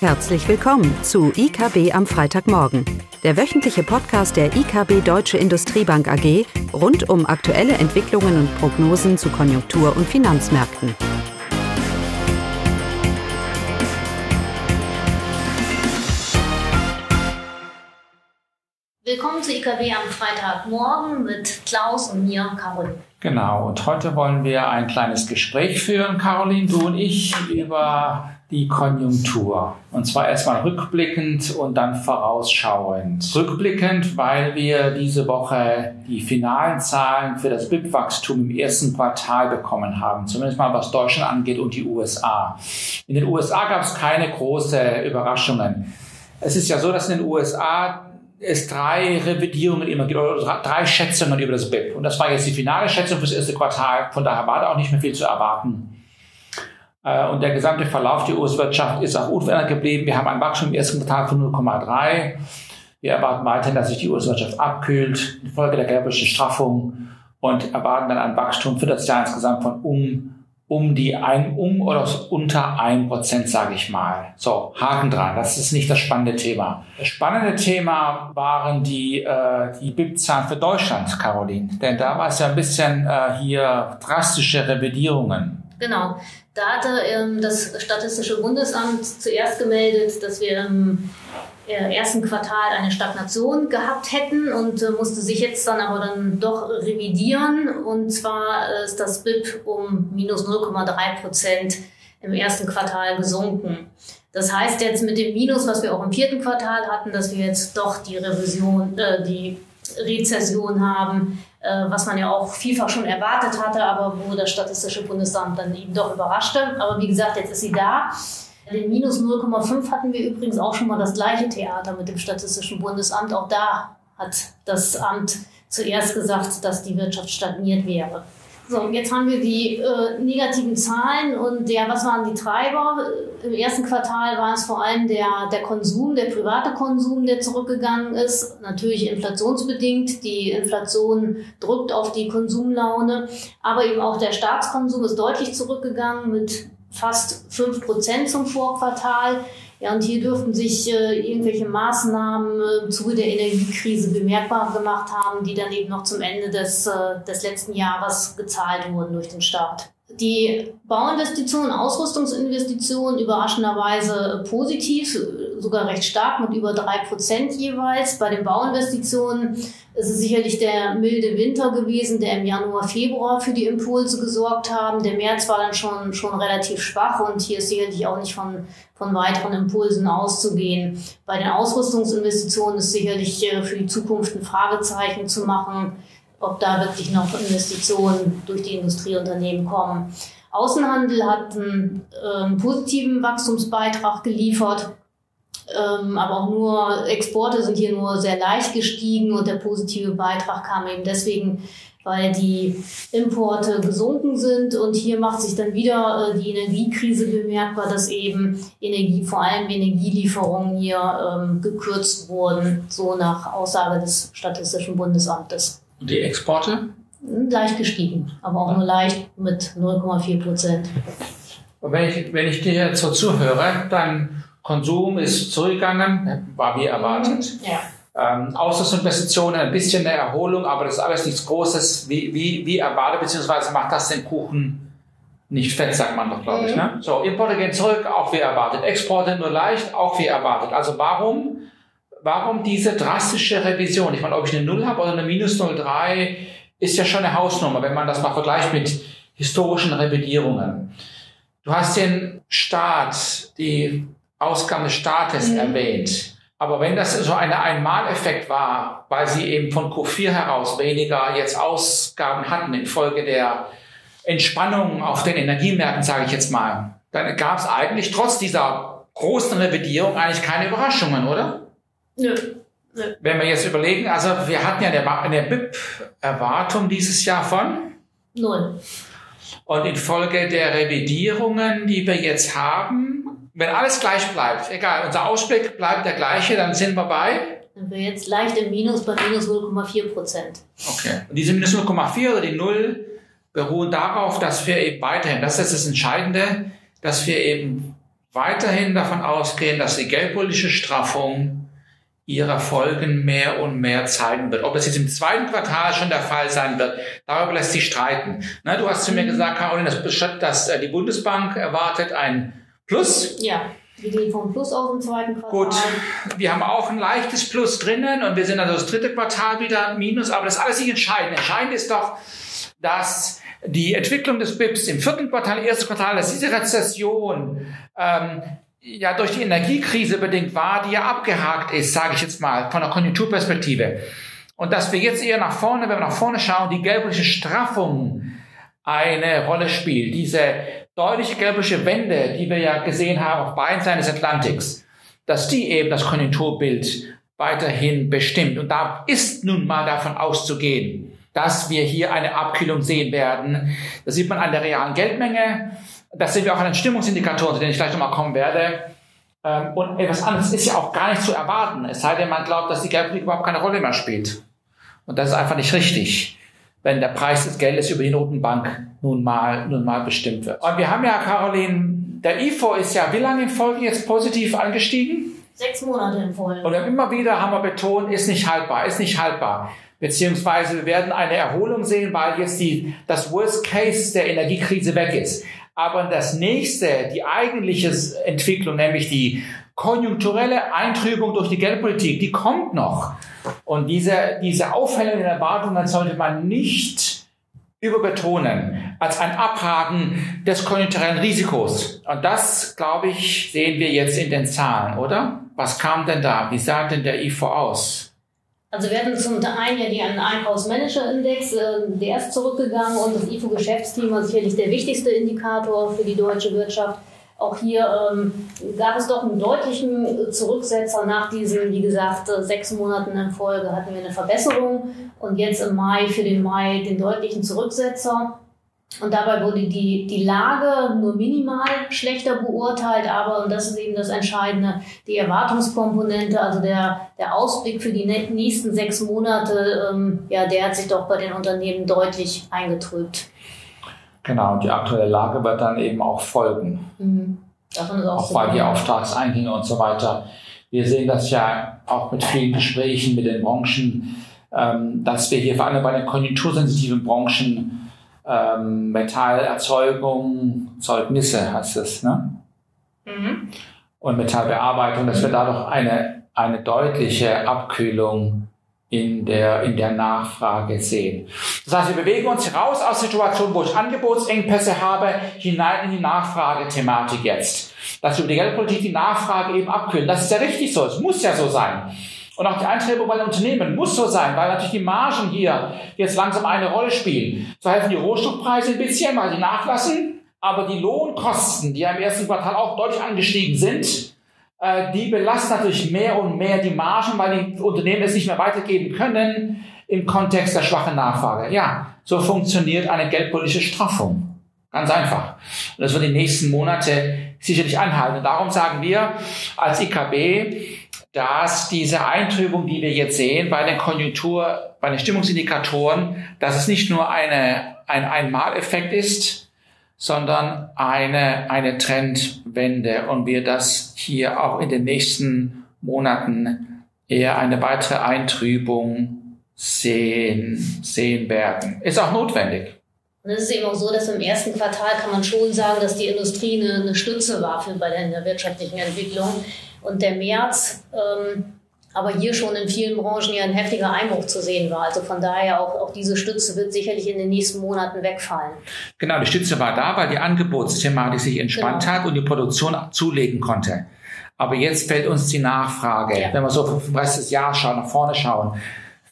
Herzlich willkommen zu IKB am Freitagmorgen, der wöchentliche Podcast der IKB Deutsche Industriebank AG rund um aktuelle Entwicklungen und Prognosen zu Konjunktur- und Finanzmärkten. Willkommen zu IKB am Freitagmorgen mit Klaus und mir, Caroline. Genau, und heute wollen wir ein kleines Gespräch führen, Caroline, du und ich, über die Konjunktur. Und zwar erstmal rückblickend und dann vorausschauend. Rückblickend, weil wir diese Woche die finalen Zahlen für das BIP-Wachstum im ersten Quartal bekommen haben. Zumindest mal was Deutschland angeht und die USA. In den USA gab es keine großen Überraschungen. Es ist ja so, dass in den USA es drei Revidierungen immer gibt, oder drei Schätzungen über das BIP. Und das war jetzt die finale Schätzung fürs erste Quartal. Von daher war da auch nicht mehr viel zu erwarten. Äh, und der gesamte Verlauf der US-Wirtschaft ist auch unverändert geblieben. Wir haben ein Wachstum im ersten Quartal von 0,3. Wir erwarten weiterhin, dass sich die US-Wirtschaft abkühlt, infolge der geldpolitischen Straffung und erwarten dann ein Wachstum für das Jahr insgesamt von um, um die ein, um oder unter ein Prozent, sage ich mal. So, Haken dran. Das ist nicht das spannende Thema. Das spannende Thema waren die, äh, die BIP-Zahlen für Deutschland, Caroline. Denn da war es ja ein bisschen äh, hier drastische Revidierungen. Genau. Da hatte ähm, das Statistische Bundesamt zuerst gemeldet, dass wir im äh, ersten Quartal eine Stagnation gehabt hätten und äh, musste sich jetzt dann aber dann doch revidieren. Und zwar ist das BIP um minus 0,3 Prozent im ersten Quartal gesunken. Das heißt jetzt mit dem Minus, was wir auch im vierten Quartal hatten, dass wir jetzt doch die Revision, äh, die Rezession haben, äh, was man ja auch vielfach schon erwartet hatte, aber wo das Statistische Bundesamt dann eben doch überraschte. Aber wie gesagt, jetzt ist sie da. Den minus 0,5 hatten wir übrigens auch schon mal das gleiche Theater mit dem Statistischen Bundesamt. Auch da hat das Amt zuerst gesagt, dass die Wirtschaft stagniert wäre. So, jetzt haben wir die äh, negativen Zahlen und ja, was waren die Treiber? Im ersten Quartal war es vor allem der, der Konsum, der private Konsum, der zurückgegangen ist. Natürlich inflationsbedingt. Die Inflation drückt auf die Konsumlaune, aber eben auch der Staatskonsum ist deutlich zurückgegangen mit fast fünf Prozent zum Vorquartal. Ja, und hier dürften sich äh, irgendwelche Maßnahmen äh, im Zuge der Energiekrise bemerkbar gemacht haben, die dann eben noch zum Ende des, äh, des letzten Jahres gezahlt wurden durch den Staat. Die Bauinvestitionen, Ausrüstungsinvestitionen überraschenderweise positiv, sogar recht stark mit über drei Prozent jeweils. Bei den Bauinvestitionen ist es sicherlich der milde Winter gewesen, der im Januar, Februar für die Impulse gesorgt haben. Der März war dann schon, schon relativ schwach und hier ist sicherlich auch nicht von, von weiteren Impulsen auszugehen. Bei den Ausrüstungsinvestitionen ist sicherlich äh, für die Zukunft ein Fragezeichen zu machen ob da wirklich noch Investitionen durch die Industrieunternehmen kommen. Außenhandel hat einen äh, positiven Wachstumsbeitrag geliefert, ähm, aber auch nur Exporte sind hier nur sehr leicht gestiegen und der positive Beitrag kam eben deswegen, weil die Importe gesunken sind und hier macht sich dann wieder äh, die Energiekrise bemerkbar, dass eben Energie, vor allem Energielieferungen hier ähm, gekürzt wurden, so nach Aussage des Statistischen Bundesamtes. Und die Exporte? Leicht gestiegen, aber auch nur leicht mit 0,4 Prozent. Und wenn ich, wenn ich dir jetzt so zuhöre, dann Konsum ist zurückgegangen, war wie erwartet. Ja. Ähm, Auslandsinvestitionen, ein bisschen eine Erholung, aber das ist alles nichts Großes, wie, wie, wie erwartet, beziehungsweise macht das den Kuchen nicht fett, sagt man doch, glaube ich. Ne? Mhm. So, Importe gehen zurück, auch wie erwartet. Exporte nur leicht, auch wie erwartet. Also warum warum diese drastische Revision? Ich meine, ob ich eine Null habe oder eine minus 0,3, ist ja schon eine Hausnummer, wenn man das mal vergleicht mit historischen Revidierungen. Du hast den Staat, die Ausgaben des Staates mhm. erwähnt. Aber wenn das so ein Einmaleffekt war, weil sie eben von Q4 heraus weniger jetzt Ausgaben hatten infolge der Entspannung auf den Energiemärkten, sage ich jetzt mal, dann gab es eigentlich trotz dieser großen Revidierung eigentlich keine Überraschungen, oder? Nö. Nö. Wenn wir jetzt überlegen, also wir hatten ja eine, BIP-Erwartung dieses Jahr von null. Und infolge der Revidierungen, die wir jetzt haben, wenn alles gleich bleibt, egal, unser Ausblick bleibt der gleiche, dann sind wir bei? Dann wir jetzt leicht im Minus bei minus 0,4 Prozent. Okay. Und diese minus 0,4 oder die Null beruhen darauf, dass wir eben weiterhin, das ist das Entscheidende, dass wir eben weiterhin davon ausgehen, dass die geldpolitische Straffung ihrer Folgen mehr und mehr zeigen wird. Ob das jetzt im zweiten Quartal schon der Fall sein wird, darüber lässt sich streiten. Na, du hast zu mir mhm. gesagt, Caroline, dass, dass äh, die Bundesbank erwartet ein Plus. Ja. Wir gehen vom Plus aus im zweiten Quartal. Gut, wir haben auch ein leichtes Plus drinnen und wir sind also das dritte Quartal wieder Minus, aber das ist alles nicht entscheidend. Entscheidend ist doch, dass die Entwicklung des BIPs im vierten Quartal, erstes Quartal, dass diese Rezession ähm, ja durch die Energiekrise bedingt war, die ja abgehakt ist, sage ich jetzt mal, von der Konjunkturperspektive. Und dass wir jetzt eher nach vorne, wenn wir nach vorne schauen, die gelbliche Straffung eine Rolle spielt. Diese deutliche gelbliche Wende, die wir ja gesehen haben auf beiden Seiten des Atlantiks, dass die eben das Konjunkturbild weiterhin bestimmt. Und da ist nun mal davon auszugehen, dass wir hier eine Abkühlung sehen werden. Das sieht man an der realen Geldmenge. Das sehen wir auch an den Stimmungsindikatoren, zu denen ich gleich nochmal kommen werde. Ähm, und etwas anderes ist ja auch gar nicht zu erwarten. Es sei denn, man glaubt, dass die Geldpolitik überhaupt keine Rolle mehr spielt. Und das ist einfach nicht richtig, wenn der Preis des Geldes über die Notenbank nun mal, nun mal bestimmt wird. Und wir haben ja, Caroline, der IFO ist ja wie lange in Folge jetzt positiv angestiegen? Sechs Monate in Folge. Und immer wieder haben wir betont, ist nicht haltbar, ist nicht haltbar. Beziehungsweise wir werden eine Erholung sehen, weil jetzt die, das Worst Case der Energiekrise weg ist. Aber das nächste, die eigentliche Entwicklung, nämlich die konjunkturelle Eintrübung durch die Geldpolitik, die kommt noch. Und diese, diese auffällenden Erwartungen sollte man nicht überbetonen als ein Abhaken des konjunkturellen Risikos. Und das, glaube ich, sehen wir jetzt in den Zahlen, oder? Was kam denn da? Wie sah denn der IFO aus? Also wir hatten zum einen ja den Einkaufsmanager-Index, äh, der ist zurückgegangen und das IFO-Geschäftsteam war sicherlich der wichtigste Indikator für die deutsche Wirtschaft. Auch hier ähm, gab es doch einen deutlichen Zurücksetzer nach diesen, wie gesagt, äh, sechs Monaten in Folge hatten wir eine Verbesserung und jetzt im Mai für den Mai den deutlichen Zurücksetzer. Und dabei wurde die, die Lage nur minimal schlechter beurteilt, aber, und das ist eben das Entscheidende, die Erwartungskomponente, also der, der Ausblick für die nächsten sechs Monate, ähm, ja, der hat sich doch bei den Unternehmen deutlich eingetrübt. Genau, und die aktuelle Lage wird dann eben auch folgen. Mhm. Davon ist auch, auch weil die Auftragseingänge und so weiter. Wir sehen das ja auch mit vielen Gesprächen mit den Branchen, ähm, dass wir hier vor allem bei den konjunktursensitiven Branchen ähm, Metallerzeugung, Zeugnisse heißt es, ne? Mhm. Und Metallbearbeitung, dass wir dadurch eine, eine deutliche Abkühlung in der, in der Nachfrage sehen. Das heißt, wir bewegen uns raus aus Situationen, wo ich Angebotsengpässe habe, hinein in die Nachfragethematik jetzt. Dass wir über die Geldpolitik die Nachfrage eben abkühlen. Das ist ja richtig so. Es muss ja so sein. Und auch die Einträge bei den Unternehmen muss so sein, weil natürlich die Margen hier jetzt langsam eine Rolle spielen. So helfen die Rohstoffpreise ein bisschen, weil die nachlassen, aber die Lohnkosten, die ja im ersten Quartal auch deutlich angestiegen sind, äh, die belasten natürlich mehr und mehr die Margen, weil die Unternehmen es nicht mehr weitergeben können im Kontext der schwachen Nachfrage. Ja, so funktioniert eine geldpolitische Straffung. Ganz einfach. Und das wird die nächsten Monate sicherlich anhalten. Und darum sagen wir als IKB, dass diese Eintrübung, die wir jetzt sehen bei den Konjunktur, bei den Stimmungsindikatoren, dass es nicht nur eine, ein Einmaleffekt ist, sondern eine, eine Trendwende und wir das hier auch in den nächsten Monaten eher eine weitere Eintrübung sehen, sehen werden. Ist auch notwendig. Und es ist eben auch so, dass im ersten Quartal kann man schon sagen, dass die Industrie eine, eine Stütze war für bei der wirtschaftlichen Entwicklung. Und der März, ähm, aber hier schon in vielen Branchen ja ein heftiger Einbruch zu sehen war. Also von daher auch, auch diese Stütze wird sicherlich in den nächsten Monaten wegfallen. Genau, die Stütze war da, weil die Angebotsthematik sich entspannt genau. hat und die Produktion zulegen konnte. Aber jetzt fällt uns die Nachfrage. Ja. Wenn wir so vom Rest des Jahres schauen, nach vorne schauen,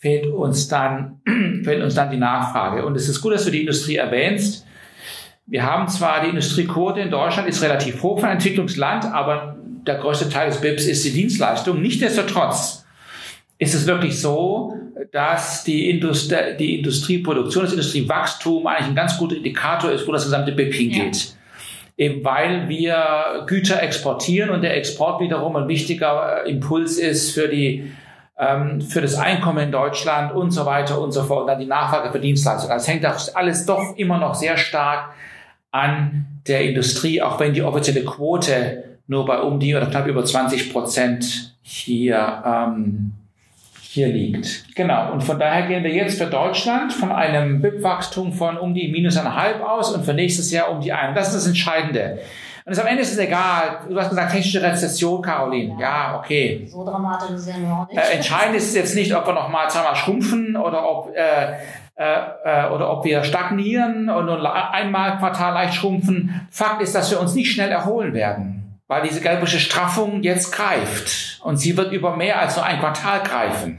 fehlt uns dann, fehlt uns dann die Nachfrage. Und es ist gut, dass du die Industrie erwähnst. Wir haben zwar die Industriequote in Deutschland ist relativ hoch für ein Entwicklungsland, aber der größte Teil des BIPs ist die Dienstleistung. Nichtsdestotrotz ist es wirklich so, dass die, Industrie, die Industrieproduktion, das Industriewachstum eigentlich ein ganz guter Indikator ist, wo das gesamte BIP hingeht. Ja. Eben weil wir Güter exportieren und der Export wiederum ein wichtiger Impuls ist für die ähm, für das Einkommen in Deutschland und so weiter und so fort und dann die Nachfrage für Dienstleistungen. Das hängt das alles doch immer noch sehr stark an der Industrie, auch wenn die offizielle Quote nur bei um die oder knapp über 20 Prozent hier, ähm, hier liegt. Genau. Und von daher gehen wir jetzt für Deutschland von einem BIP-Wachstum von um die minus eineinhalb aus und für nächstes Jahr um die ein. Das ist das Entscheidende. Und am Ende ist es egal. Du hast gesagt, technische Rezession, Caroline. Ja, okay. So dramatisch ist es ja auch nicht. Äh, entscheidend ist jetzt nicht, ob wir noch mal zweimal schrumpfen oder ob, äh, äh, oder ob wir stagnieren und nur einmal Quartal leicht schrumpfen. Fakt ist, dass wir uns nicht schnell erholen werden, weil diese gelbische Straffung jetzt greift und sie wird über mehr als nur ein Quartal greifen.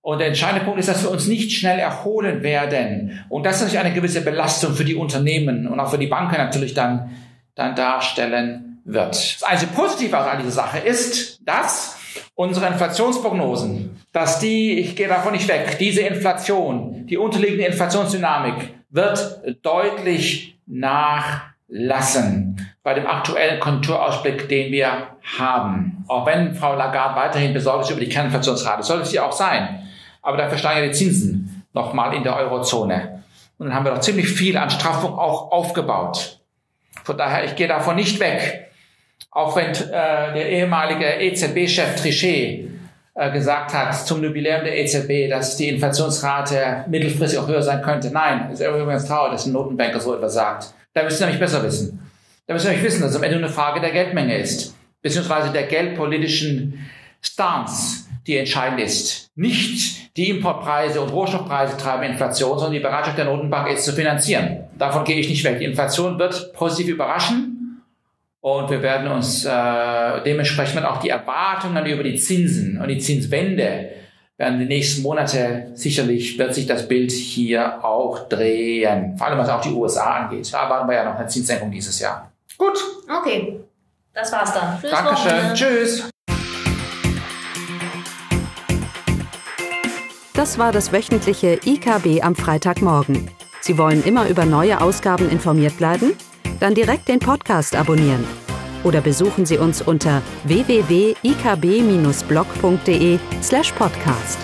Und der entscheidende Punkt ist, dass wir uns nicht schnell erholen werden. Und das ist natürlich eine gewisse Belastung für die Unternehmen und auch für die Banken natürlich dann dann darstellen wird. Das einzige Positive an dieser Sache ist, dass unsere Inflationsprognosen, dass die, ich gehe davon nicht weg, diese Inflation, die unterliegende Inflationsdynamik wird deutlich nachlassen bei dem aktuellen Konjunkturausblick, den wir haben. Auch wenn Frau Lagarde weiterhin besorgt ist über die Kerninflationsrate, sollte sie auch sein. Aber dafür steigen die Zinsen nochmal in der Eurozone. Und dann haben wir doch ziemlich viel an Straffung auch aufgebaut. Von daher, ich gehe davon nicht weg. Auch wenn äh, der ehemalige EZB-Chef Trichet äh, gesagt hat zum Jubiläum der EZB, dass die Inflationsrate mittelfristig auch höher sein könnte. Nein, ist übrigens traurig, dass ein Notenbanker so etwas sagt. Da müssen Sie nämlich besser wissen. Da müssen Sie nämlich wissen, dass es am Ende eine Frage der Geldmenge ist, beziehungsweise der geldpolitischen Stance, die entscheidend ist. Nicht die Importpreise und Rohstoffpreise treiben Inflation, sondern die Bereitschaft der Notenbank ist zu finanzieren. Davon gehe ich nicht weg. Die Inflation wird positiv überraschen und wir werden uns äh, dementsprechend auch die Erwartungen über die Zinsen und die Zinswende werden die nächsten Monate sicherlich wird sich das Bild hier auch drehen. Vor allem was auch die USA angeht. Da erwarten wir ja noch eine Zinssenkung dieses Jahr. Gut. Okay. Das war's dann. Tschüss Dankeschön. Wochenende. Tschüss. Das war das wöchentliche IKB am Freitagmorgen. Sie wollen immer über neue Ausgaben informiert bleiben? Dann direkt den Podcast abonnieren. Oder besuchen Sie uns unter www.ikb-blog.de slash podcast.